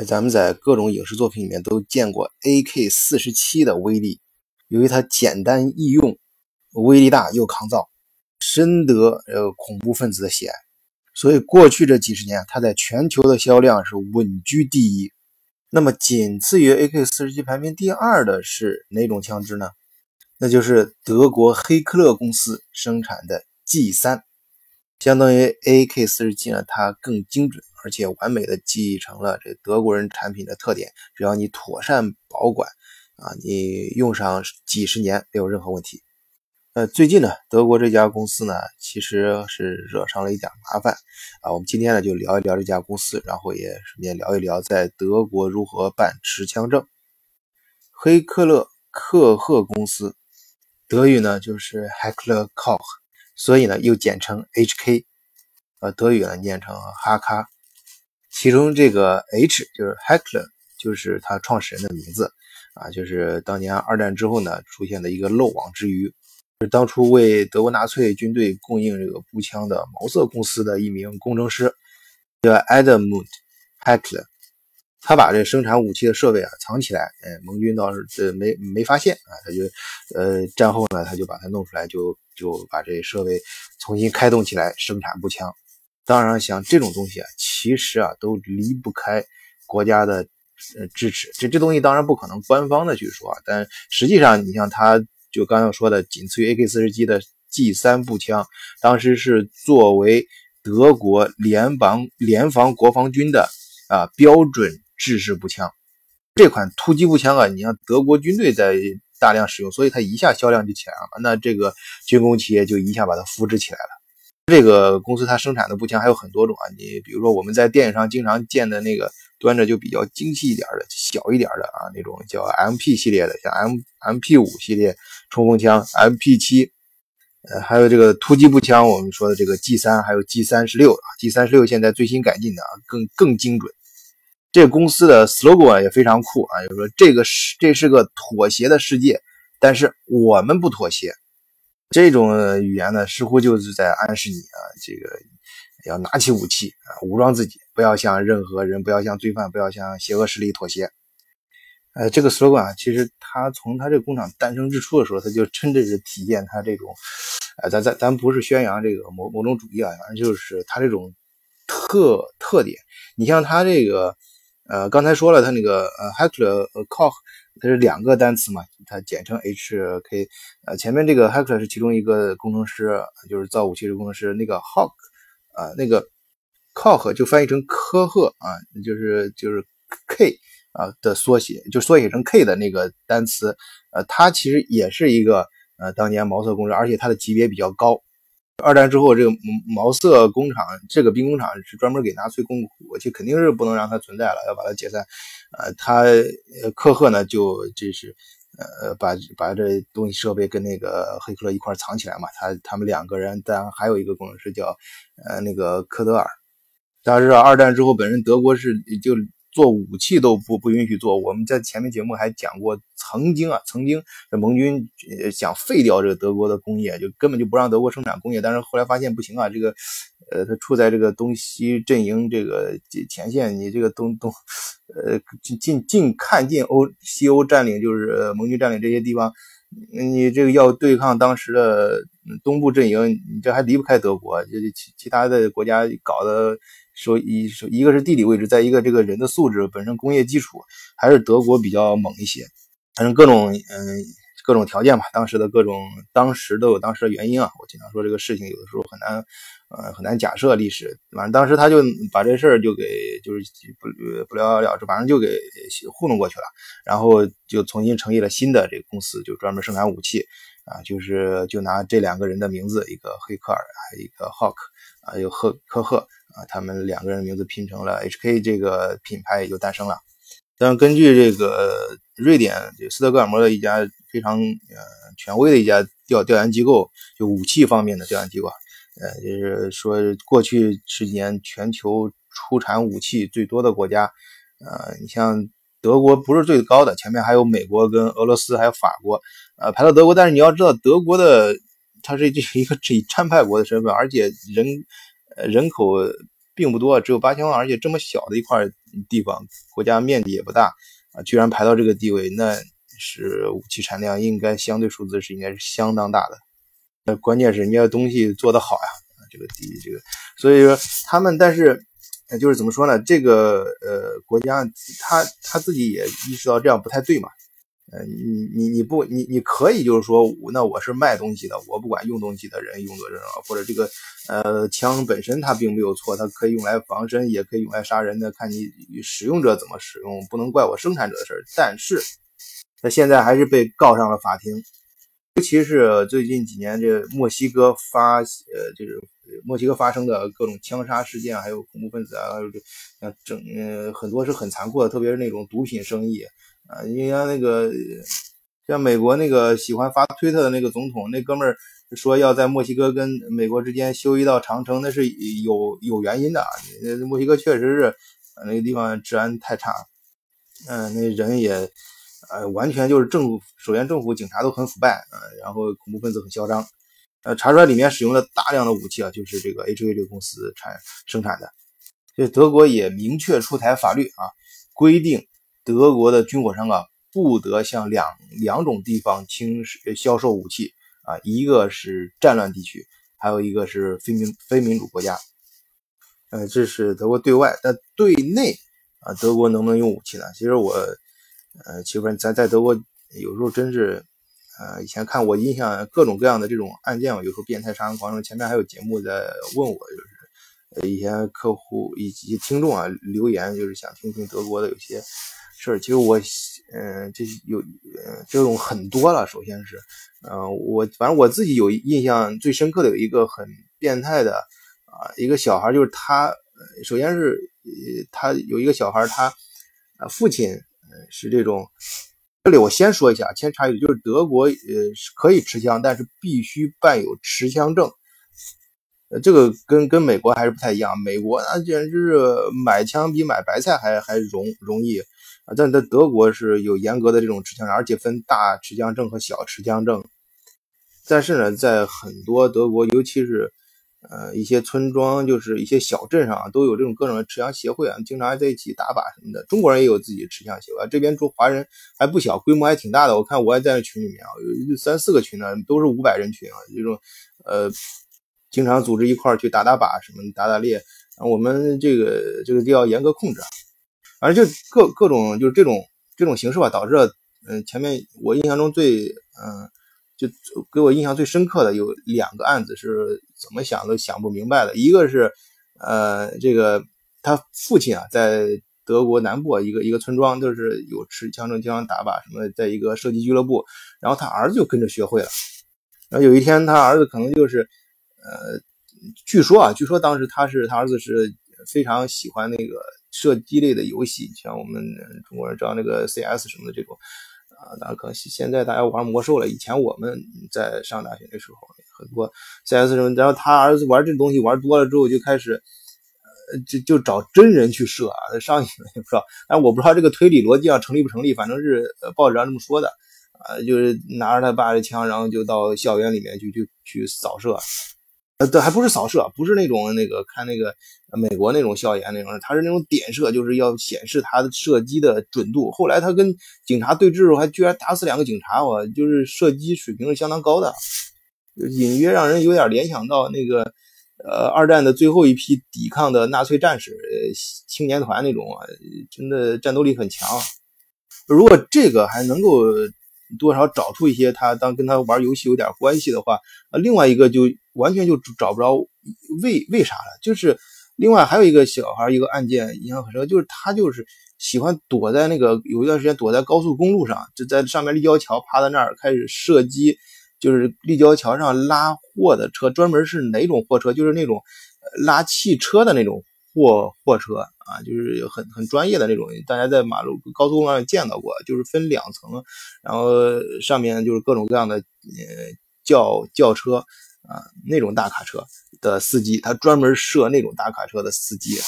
那咱们在各种影视作品里面都见过 AK 四十七的威力，由于它简单易用，威力大又抗造，深得呃恐怖分子的喜爱，所以过去这几十年，它在全球的销量是稳居第一。那么仅次于 AK 四十七排名第二的是哪种枪支呢？那就是德国黑克勒公司生产的 G 三。相当于 AK 四十七呢，它更精准，而且完美的继承了这德国人产品的特点。只要你妥善保管，啊，你用上几十年没有任何问题。呃，最近呢，德国这家公司呢，其实是惹上了一点麻烦啊。我们今天呢就聊一聊这家公司，然后也顺便聊一聊在德国如何办持枪证。黑克勒克赫公司，德语呢就是 Heckler Koch。所以呢，又简称 HK，呃，德语呢念成哈卡。其中这个 H 就是 Heckler，就是他创始人的名字啊，就是当年二战之后呢出现的一个漏网之鱼，是当初为德国纳粹军队供应这个步枪的毛瑟公司的一名工程师，叫 Edmund Heckler。他把这生产武器的设备啊藏起来，哎，盟军倒是这没没发现啊，他就呃战后呢他就把它弄出来，就就把这设备重新开动起来生产步枪。当然，像这种东西啊，其实啊都离不开国家的呃支持。这这东西当然不可能官方的去说啊，但实际上你像他就刚刚说的，仅次于 AK 四十七的 G 三步枪，当时是作为德国联邦联防国防军的啊标准。制式步枪，这款突击步枪啊，你像德国军队在大量使用，所以它一下销量就起来了。那这个军工企业就一下把它复制起来了。这个公司它生产的步枪还有很多种啊，你比如说我们在电影上经常见的那个端着就比较精细一点的、小一点的啊，那种叫 MP 系列的，像 M MP 五系列冲锋枪、MP 七，呃，还有这个突击步枪，我们说的这个 G 三，还有 G 三十六啊，G 三十六现在最新改进的啊，更更精准。这个公司的 slogan 也非常酷啊，就是说这个是这是个妥协的世界，但是我们不妥协。这种语言呢，似乎就是在暗示你啊，这个要拿起武器啊，武装自己，不要向任何人，不要向罪犯，不要向邪恶势力妥协。呃，这个 slogan 啊，其实他从他这个工厂诞生之初的时候，他就真的是体现他这种，呃，咱咱咱不是宣扬这个某某种主义啊，反正就是他这种特特点。你像他这个。呃，刚才说了，它那个呃，Heckler Koch，它是两个单词嘛，它简称 HK。呃，前面这个 Heckler 是其中一个工程师，就是造武器的工程师。那个 Hock，啊，那个 Koch 就翻译成科赫啊，就是就是 K 啊的缩写，就缩写成 K 的那个单词。呃，它其实也是一个呃当年毛瑟工程，而且它的级别比较高。二战之后，这个毛瑟工厂这个兵工厂是专门给纳粹供武器，肯定是不能让它存在了，要把它解散。呃，他科赫呢，就这是呃把把这东西设备跟那个黑克勒一块藏起来嘛。他他们两个人，当然还有一个工程师叫呃那个科德尔。大家知道，二战之后，本身德国是就。做武器都不不允许做。我们在前面节目还讲过，曾经啊，曾经盟军想废掉这个德国的工业，就根本就不让德国生产工业。但是后来发现不行啊，这个，呃，他处在这个东西阵营这个前线，你这个东东，呃，近近近看近欧西欧占领，就是盟军占领这些地方，你这个要对抗当时的东部阵营，你这还离不开德国，就其其他的国家搞的。说一说，一个是地理位置，再一个这个人的素质本身工业基础还是德国比较猛一些，反正各种嗯各种条件吧，当时的各种当时都有当时的原因啊。我经常说这个事情有的时候很难呃很难假设历史，反正当时他就把这事儿就给就是不不了了之，反正就给糊弄过去了，然后就重新成立了新的这个公司，就专门生产武器啊，就是就拿这两个人的名字，一个黑克尔，还有一个 Hawk 啊，有赫科赫。啊，他们两个人名字拼成了 HK，这个品牌也就诞生了。但根据这个瑞典就斯德哥尔摩的一家非常呃权威的一家调调研机构，就武器方面的调研机构，呃，就是说过去十几年全球出产武器最多的国家，呃，你像德国不是最高的，前面还有美国跟俄罗斯还有法国，呃，排到德国。但是你要知道，德国的它是这是一个以战败国的身份，而且人。人口并不多，只有八千万，而且这么小的一块地方，国家面积也不大啊，居然排到这个地位，那是武器产量应该相对数字是应该是相当大的。那关键是人家东西做得好呀，这个第一，这个，所以说他们，但是就是怎么说呢？这个呃国家他他自己也意识到这样不太对嘛。呃，你你你不你你可以就是说，那我是卖东西的，我不管用东西的人用作这种，或者这个呃枪本身它并没有错，它可以用来防身，也可以用来杀人的，看你使用者怎么使用，不能怪我生产者的事儿。但是，他现在还是被告上了法庭，尤其是最近几年这墨西哥发呃就是墨西哥发生的各种枪杀事件，还有恐怖分子啊，还有这像整呃很多是很残酷的，特别是那种毒品生意。啊，你像那个，像美国那个喜欢发推特的那个总统，那哥们儿说要在墨西哥跟美国之间修一道长城，那是有有原因的。墨西哥确实是那个地方治安太差，嗯，那人也，呃，完全就是政府，首先政府警察都很腐败，呃，然后恐怖分子很嚣张，呃，查出来里面使用了大量的武器啊，就是这个 HV 这个公司产生产的，所以德国也明确出台法律啊，规定。德国的军火商啊，不得向两两种地方轻销售武器啊，一个是战乱地区，还有一个是非民非民主国家。呃，这是德国对外，但对内啊，德国能不能用武器呢？其实我，呃，其实咱在德国有时候真是，呃，以前看我印象各种各样的这种案件，有时候变态杀人狂，前面还有节目在问我，就是呃，以前客户以及听众啊留言，就是想听听德国的有些。是，其实我，嗯，这有，呃，这种很多了。首先是，嗯，我反正我自己有印象最深刻的有一个很变态的，啊，一个小孩，就是他，首先是，呃，他有一个小孩，他，呃，父亲，呃是这种，这里我先说一下，先插一句，就是德国，呃，是可以持枪，但是必须办有持枪证。呃，这个跟跟美国还是不太一样，美国那简直是买枪比买白菜还还容容易。啊，但在德国是有严格的这种持枪证，而且分大持枪证和小持枪证。但是呢，在很多德国，尤其是呃一些村庄，就是一些小镇上啊，都有这种各种持枪协会啊，经常还在一起打靶什么的。中国人也有自己的持枪协会，这边住华人还不小，规模还挺大的。我看我还在那群里面啊，有三四个群呢，都是五百人群啊，这种呃经常组织一块去打打靶什么打打猎。我们这个这个就要严格控制。啊反正就各各种就是这种这种形式吧，导致了嗯前面我印象中最嗯就给我印象最深刻的有两个案子是怎么想都想不明白的，一个是呃这个他父亲啊在德国南部一个一个村庄就是有持枪证经常打靶什么，在一个射击俱乐部，然后他儿子就跟着学会了，然后有一天他儿子可能就是呃据说啊据说当时他是他儿子是非常喜欢那个。射击类的游戏，像我们中国人知道那个 CS 什么的这种，啊，大家可能现在大家玩魔兽了。以前我们在上大学的时候，很多 CS 什么，然后他儿子玩这东西玩多了之后，就开始，呃，就就找真人去射啊，上瘾了也不知道。但我不知道这个推理逻辑上成立不成立，反正是报纸上这么说的，啊，就是拿着他爸的枪，然后就到校园里面去去去扫射。呃，这还不是扫射，不是那种那个看那个美国那种校园那种，他是那种点射，就是要显示他的射击的准度。后来他跟警察对峙的时候，还居然打死两个警察，我就是射击水平是相当高的，隐约让人有点联想到那个呃二战的最后一批抵抗的纳粹战士呃，青年团那种啊，真的战斗力很强。如果这个还能够。多少找出一些他当跟他玩游戏有点关系的话，啊，另外一个就完全就找不着为为啥了。就是另外还有一个小孩一个案件印象很深，就是他就是喜欢躲在那个有一段时间躲在高速公路上，就在上面立交桥趴在那儿开始射击，就是立交桥上拉货的车，专门是哪种货车？就是那种拉汽车的那种。货货车啊，就是很很专业的那种，大家在马路高速公路上见到过，就是分两层，然后上面就是各种各样的呃轿轿车啊，那种大卡车的司机，他专门设那种大卡车的司机，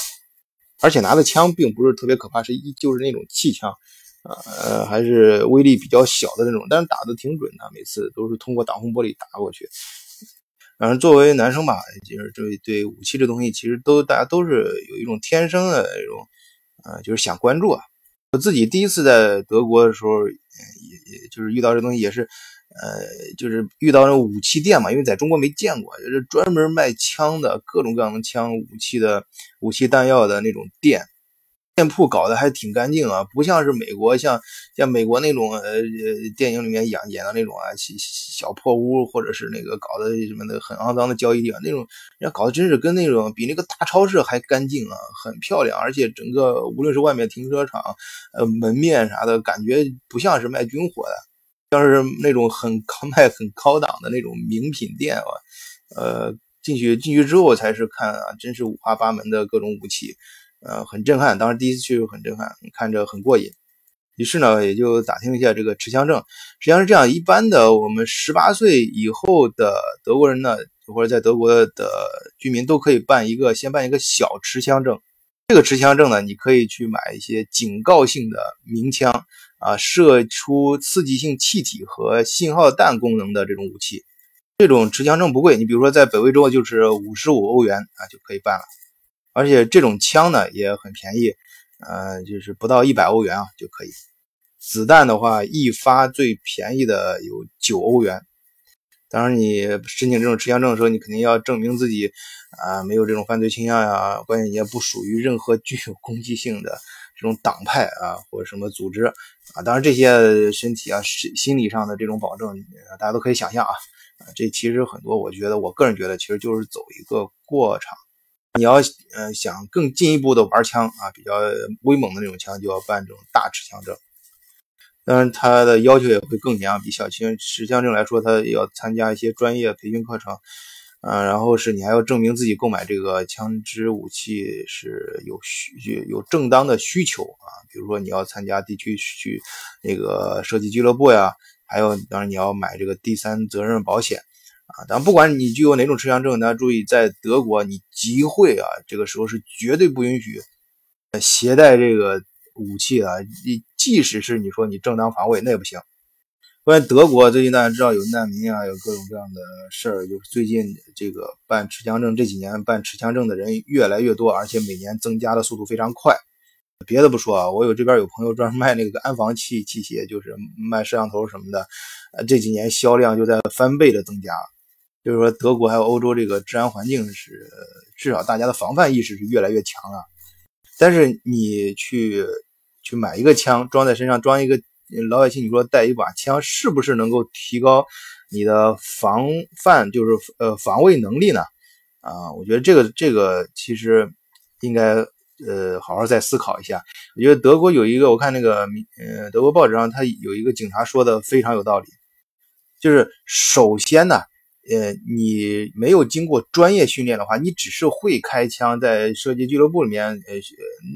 而且拿的枪并不是特别可怕，是一就是那种气枪，呃，还是威力比较小的那种，但是打的挺准的，每次都是通过挡风玻璃打过去。反正作为男生吧，就是对对武器这东西，其实都大家都是有一种天生的那种，呃，就是想关注啊。我自己第一次在德国的时候，也也就是遇到这东西，也是，呃，就是遇到那武器店嘛，因为在中国没见过，就是专门卖枪的各种各样的枪、武器的武器弹药的那种店。店铺搞得还挺干净啊，不像是美国，像像美国那种呃电影里面演演的那种啊，小小破屋或者是那个搞的什么的很肮脏的交易地方那种，人家搞的真是跟那种比那个大超市还干净啊，很漂亮，而且整个无论是外面停车场，呃门面啥的感觉不像是卖军火的，像是那种很高卖很高档的那种名品店啊，呃进去进去之后才是看啊，真是五花八门的各种武器。呃，很震撼，当时第一次去很震撼，看着很过瘾。于是呢，也就打听了一下这个持枪证。实际上是这样，一般的我们十八岁以后的德国人呢，或者在德国的居民都可以办一个，先办一个小持枪证。这个持枪证呢，你可以去买一些警告性的鸣枪啊，射出刺激性气体和信号弹功能的这种武器。这种持枪证不贵，你比如说在北威州就是五十五欧元啊就可以办了。而且这种枪呢也很便宜，呃，就是不到一百欧元啊就可以。子弹的话，一发最便宜的有九欧元。当然，你申请这种持枪证的时候，你肯定要证明自己啊没有这种犯罪倾向呀，关键你也不属于任何具有攻击性的这种党派啊或者什么组织啊。当然，这些身体啊心心理上的这种保证，大家都可以想象。啊，这其实很多，我觉得我个人觉得，其实就是走一个过场。你要呃想更进一步的玩枪啊，比较威猛的那种枪，就要办这种大持枪证。当然，它的要求也会更严，比小型持枪证来说，它要参加一些专业培训课程。嗯，然后是你还要证明自己购买这个枪支武器是有需有正当的需求啊，比如说你要参加地区去那个射击俱乐部呀，还有当然你要买这个第三责任保险。啊，但不管你具有哪种持枪证，大家注意，在德国你集会啊，这个时候是绝对不允许携带这个武器的。你即使是你说你正当防卫，那也不行。关于德国，最近大家知道有难民啊，有各种各样的事儿，就是最近这个办持枪证这几年办持枪证的人越来越多，而且每年增加的速度非常快。别的不说啊，我有这边有朋友专门卖那个安防器器械，就是卖摄像头什么的，这几年销量就在翻倍的增加。就是说，德国还有欧洲这个治安环境是，至少大家的防范意识是越来越强了。但是你去去买一个枪装在身上，装一个老百姓，你说带一把枪，是不是能够提高你的防范，就是呃防卫能力呢？啊，我觉得这个这个其实应该呃好好再思考一下。我觉得德国有一个，我看那个呃德国报纸上他有一个警察说的非常有道理，就是首先呢。呃，你没有经过专业训练的话，你只是会开枪，在射击俱乐部里面呃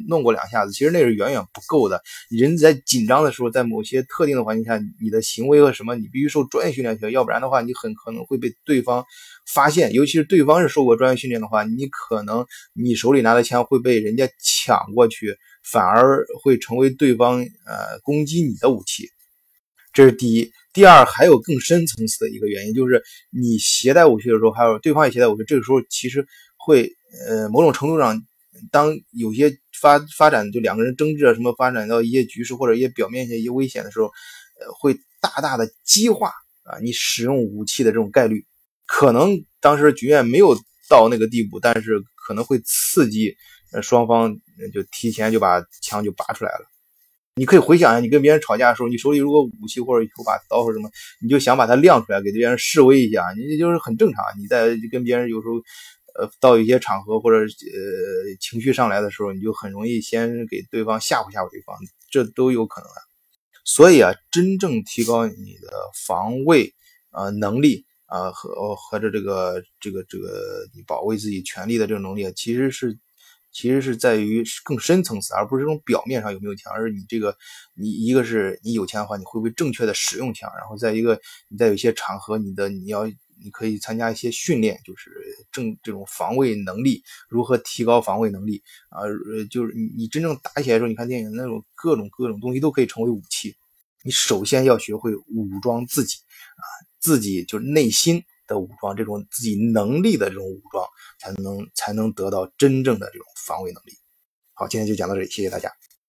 弄过两下子，其实那是远远不够的。人在紧张的时候，在某些特定的环境下，你的行为和什么，你必须受专业训练，要不然的话，你很可能会被对方发现。尤其是对方是受过专业训练的话，你可能你手里拿的枪会被人家抢过去，反而会成为对方呃攻击你的武器。这是第一。第二，还有更深层次的一个原因，就是你携带武器的时候，还有对方也携带武器，这个时候其实会，呃，某种程度上，当有些发发展，就两个人争执啊，什么发展到一些局势或者一些表面一些危险的时候，呃，会大大的激化啊，你使用武器的这种概率，可能当时局面没有到那个地步，但是可能会刺激，呃，双方就提前就把枪就拔出来了。你可以回想一下，你跟别人吵架的时候，你手里如果武器或者有把刀或者什么，你就想把它亮出来，给别人示威一下，你就是很正常。你在跟别人有时候，呃，到一些场合或者呃情绪上来的时候，你就很容易先给对方吓唬吓唬对方，这都有可能的。所以啊，真正提高你的防卫啊能力啊和和着这个这个这个你保卫自己权利的这种能力，其实是。其实是在于更深层次，而不是这种表面上有没有枪，而是你这个，你一个是你有钱的话，你会不会正确的使用枪？然后再一个，你在有些场合，你的你要你可以参加一些训练，就是正这种防卫能力，如何提高防卫能力啊？呃，就是你你真正打起来的时候，你看电影那种各种各种东西都可以成为武器。你首先要学会武装自己啊，自己就是内心的武装，这种自己能力的这种武装，才能才能得到真正的这种防卫能力。好，今天就讲到这里，谢谢大家。